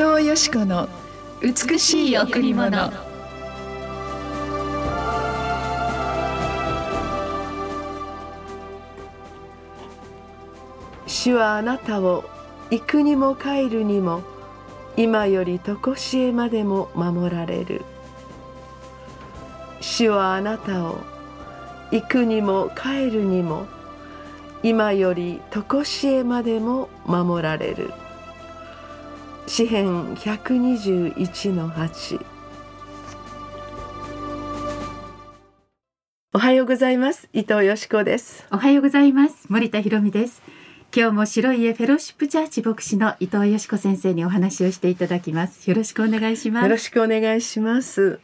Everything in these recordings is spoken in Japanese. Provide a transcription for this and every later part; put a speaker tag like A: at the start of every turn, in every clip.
A: 藤よし子の美しい贈り物。
B: 主はあなたを行くにも帰るにも今より常しえまでも守られる。主はあなたを行くにも帰るにも今より常しえまでも守られる。詩編121の8おはようございます。伊藤よしこです。
C: おはようございます。森田博美です。今日も白い家フェローシップチャーチ牧師の伊藤よしこ先生にお話をしていただきます。よろしくお願いします。
B: よろしくお願いします。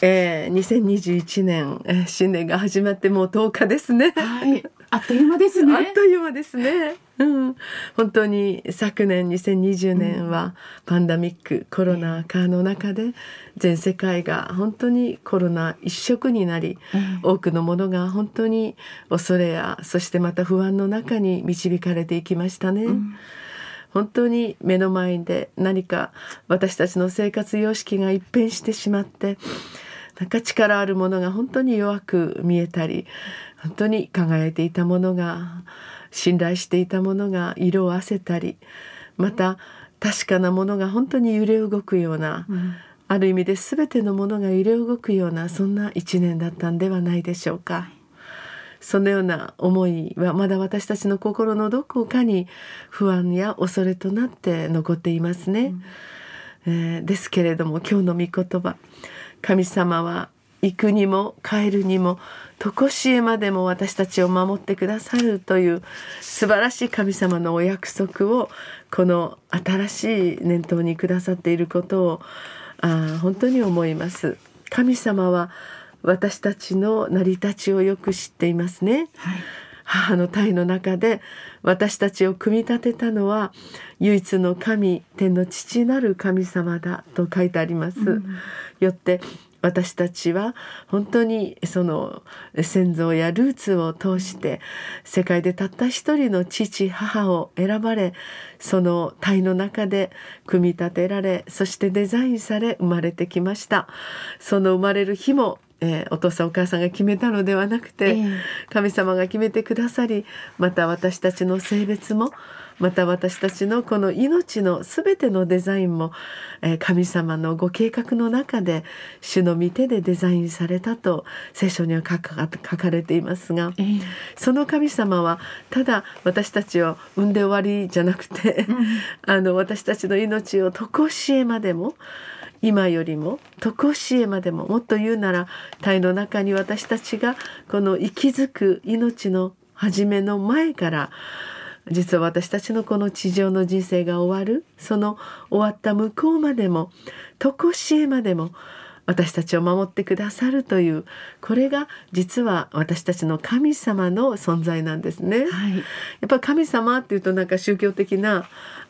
B: えー、2021年、えー、新年が始まってもう10日ですね。
C: はい、あっという間ですね。
B: あっという間ですね。うん、本当に昨年2020年はパンダミック、コロナ禍の中で全世界が本当にコロナ一色になり、多くのものが本当に恐れやそしてまた不安の中に導かれていきましたね。うん本当に目の前で何か私たちの生活様式が一変してしまってなんか力あるものが本当に弱く見えたり本当に輝いていたものが信頼していたものが色をあせたりまた確かなものが本当に揺れ動くような、うん、ある意味で全てのものが揺れ動くようなそんな一年だったんではないでしょうか。そのような思いはまだ私たちの心のどこかに不安や恐れとなって残っていますね。うん、えー、ですけれども今日の御言葉神様は行くにも帰るにも常しえまでも私たちを守ってくださるという素晴らしい神様のお約束をこの新しい念頭にくださっていることをあ本当に思います。神様は私たちの成り立ちをよく知っていますね。はい母の体の中で私たちを組み立てたのは唯一の神天の父なる神様だと書いてあります。うん、よって私たちは本当にその先祖やルーツを通して世界でたった一人の父母を選ばれその体の中で組み立てられそしてデザインされ生まれてきましたその生まれる日もえー、お父さんお母さんが決めたのではなくて、えー、神様が決めてくださりまた私たちの性別もまた私たちのこの命の全てのデザインも、えー、神様のご計画の中で主の御手でデザインされたと聖書には書かれていますが、えー、その神様はただ私たちを産んで終わりじゃなくて、うん、あの私たちの命を常しえまでも今よりも常しえまでももっと言うなら体の中に私たちがこの息づく命の初めの前から実は私たちのこの地上の人生が終わるその終わった向こうまでも常しえまでも私たちを守ってくださるというこれが実は私たちの神様の存在なんですね。はい、やっぱ神様っていうとなんか宗教的な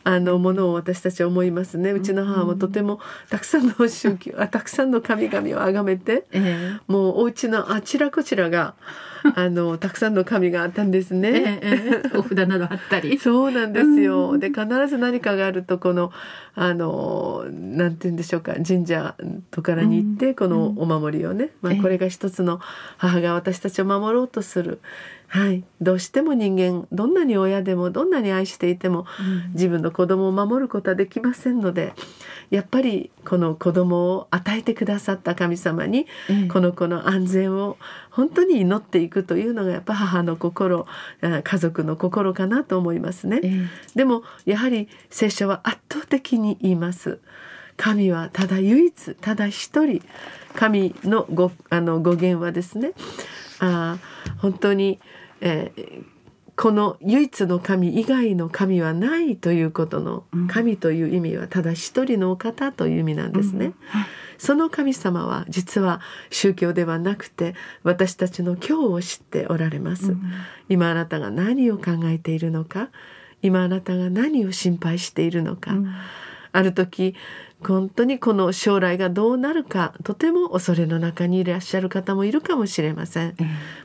B: あのものを私たちは思いますね。うちの母もとてもたくさんの宗教あたくさんの神々を崇めて、えー、もうお家のあちらこちらが あのたくさんの神があったんですね。
C: えー、お札などあったり。
B: そうなんですよ。で必ず何かがあるとこのあのなんて言うんでしょうか神社とからに行ってこのお守りをね、まあ、これが一つの母が私たちを守ろうとする。はい、どうしても人間どんなに親でもどんなに愛していても、自分の子供を守ることはできませんのでやっぱりこの子供を与えてくださった神様に、この子の安全を本当に祈っていくというのがやっぱ母の心家族の心かなと思いますね。でもやはり聖書は圧倒的に言います。神はただ唯一ただ一人神のごあの語源はですねあ本当に、えー、この唯一の神以外の神はないということの神という意味はただ一人のお方という意味なんですね。うん。その神様は実は宗教ではなくて私たちの今日を知っておられます。うん、今あなたが何を考えているのか今あなたが何を心配しているのか、うん、ある時本当にこの将来がどうなるかとても恐れの中にいらっしゃる方もいるかもしれません。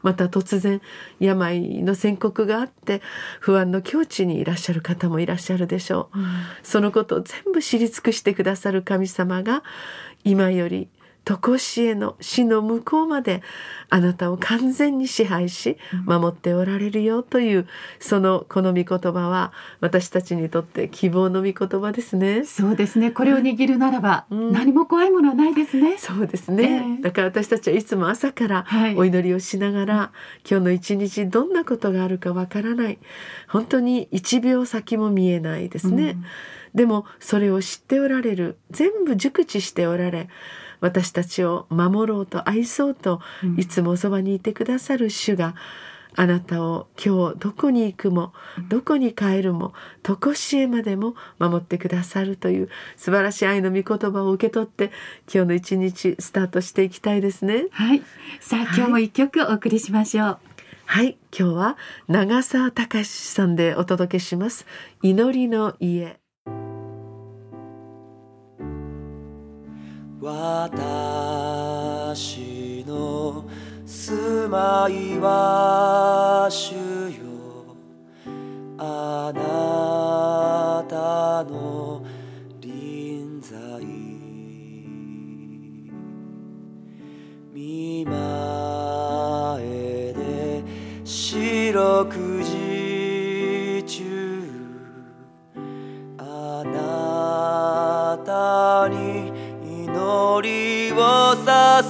B: また突然病の宣告があって不安の境地にいらっしゃる方もいらっしゃるでしょう。そのことを全部知り尽くしてくださる神様が今より常しえの死の向こうまであなたを完全に支配し守っておられるよというそのこの御言葉は私たちにとって希望の御言葉ですね。
C: そうですね。これを握るならば、うん、何も怖いものはないですね。
B: そうですね。えー、だから私たちはいつも朝からお祈りをしながら、はい、今日の一日どんなことがあるかわからない。本当に一秒先も見えないですね。うん、でもそれを知っておられる全部熟知しておられ私たちを守ろうと愛そうといつもそばにいてくださる主が、あなたを今日どこに行くもどこに帰るも常しえまでも守ってくださるという素晴らしい愛の御言葉を受け取って今日の一日スタートしていきたいですね。
C: はい。さあ、今日も一曲お送りしましょう。
B: はい。今日は長澤隆さんでお届けします。祈りの家
D: 私の住まいは主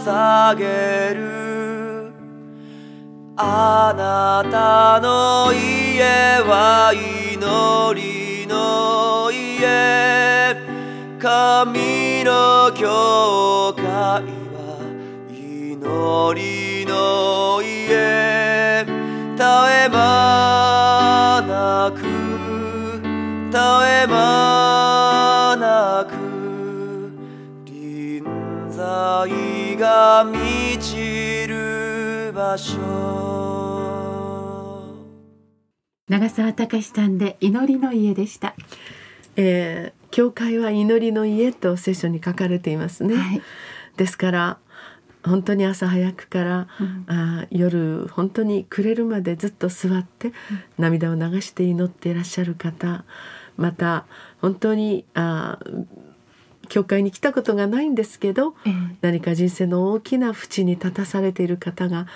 D: 捧げる。あなたの家は祈りの家。神の教会は祈りの家。絶え間なく絶え間が満ちる場所
C: 長澤隆さんで祈りの家でした、
B: えー、教会は祈りの家と聖書に書かれていますね、はい、ですから本当に朝早くから、うん、あ夜本当に暮れるまでずっと座って、うん、涙を流して祈っていらっしゃる方また本当にあ教会に来たことがないんですけど、えー、何か人生の大きな淵に立たされている方が、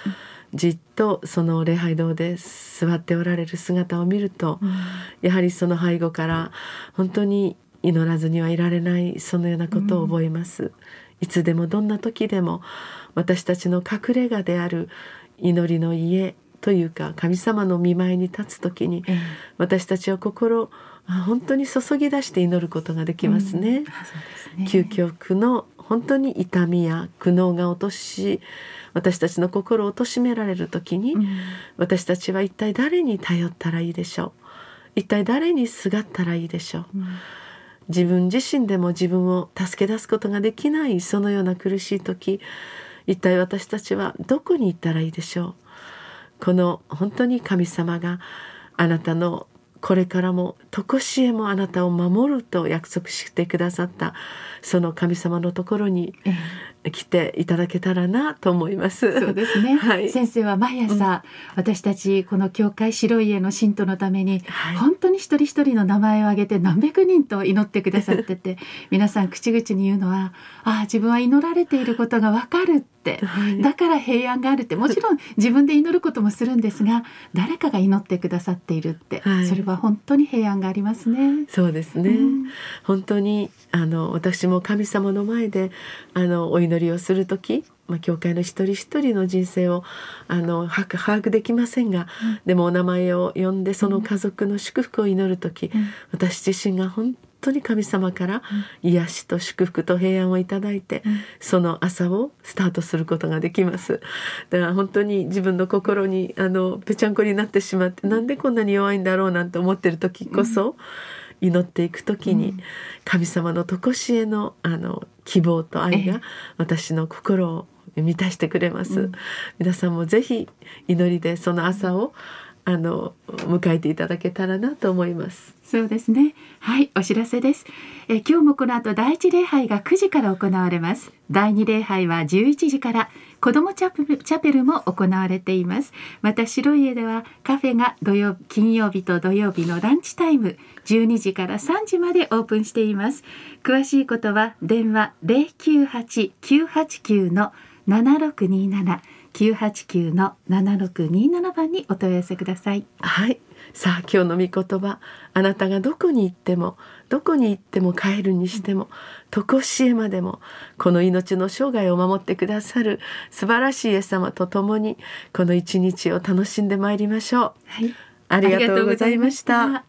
B: じっとその礼拝堂で座っておられる姿を見ると、うん、やはりその背後から本当に祈らずにはいられないそのようなことを覚えます。うん、いつでもどんな時でも私たちの隠れ家である祈りの家というか神様の見舞いに立つ時に、私たちは心本当に注ぎ出して祈ることができますね。うん、ね。究極の本当に痛みや苦悩が落とし私たちの心を貶められる時に、うん、私たちは一体誰に頼ったらいいでしょう？一体誰にすがったらいいでしょう、うん、自分自身でも自分を助け出すことができないそのような苦しい時一体私たちはどこに行ったらいいでしょう？この本当に神様があなたのこれからも常しえもあなたを守ると約束してくださったその神様のところに来ていただけたらなと思います。
C: そうですね。はい、先生は毎朝、うん、私たちこの教会白い家の信徒のために、はい、本当に一人一人の名前を挙げて何百人と祈ってくださってて 皆さん口々に言うのはああ自分は祈られていることがわかるって。だから平安があるって。もちろん 自分で祈ることもするんですが誰かが祈ってくださっているって、はい、それは本当に平安がありますね。
B: そうですね、うん、本当にあの私も神様の前であのお祈りをする時まあ、教会の一人一人の人生をあの把握できませんが、うん、でもお名前を呼んでその家族の祝福を祈る時、うん、私自身が本当に神様から癒しと祝福と平安をいただいて、うん、その朝をスタートすることができます。だから本当に自分の心にあのぺちゃんこになってしまってなんでこんなに弱いんだろうなんて思ってる時こそ、祈っていく時に、神様の常しえのあの希望と愛が私の心を満たしてくれます、皆さんもぜひ祈りでその朝をあの迎えていただけたらなと思います。
C: そうですね。はい、お知らせです。え今日もこの後第一礼拝が9時から行われます。第二礼拝は11時から子どもチャペルチャペルも行われています。また白い家ではカフェが土曜金曜日と土曜日のランチタイム12時から3時までオープンしています。詳しいことは電話098-989の7627 989の7627番にお問い合わせください。
B: はい。さあ今日の御言葉あなたがどこに行ってもどこに行っても帰るにしても常しえまでもこの命の生涯を守ってくださる素晴らしいイエス様と共にこの一日を楽しんでまいりましょう。
C: はい。
B: ありがとうございました。